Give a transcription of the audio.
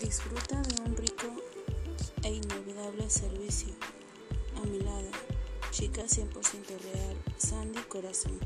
Disfruta de un rico e inolvidable servicio. A mi lado, chica 100% real, Sandy Corazón.